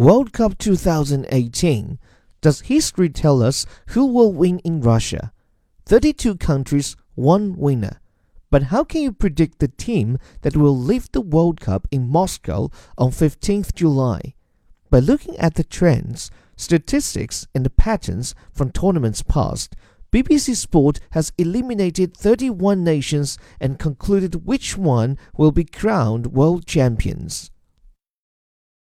World Cup 2018. Does history tell us who will win in Russia? 32 countries, one winner. But how can you predict the team that will lift the World Cup in Moscow on 15th July? By looking at the trends, statistics, and the patterns from tournaments past, BBC Sport has eliminated 31 nations and concluded which one will be crowned world champions.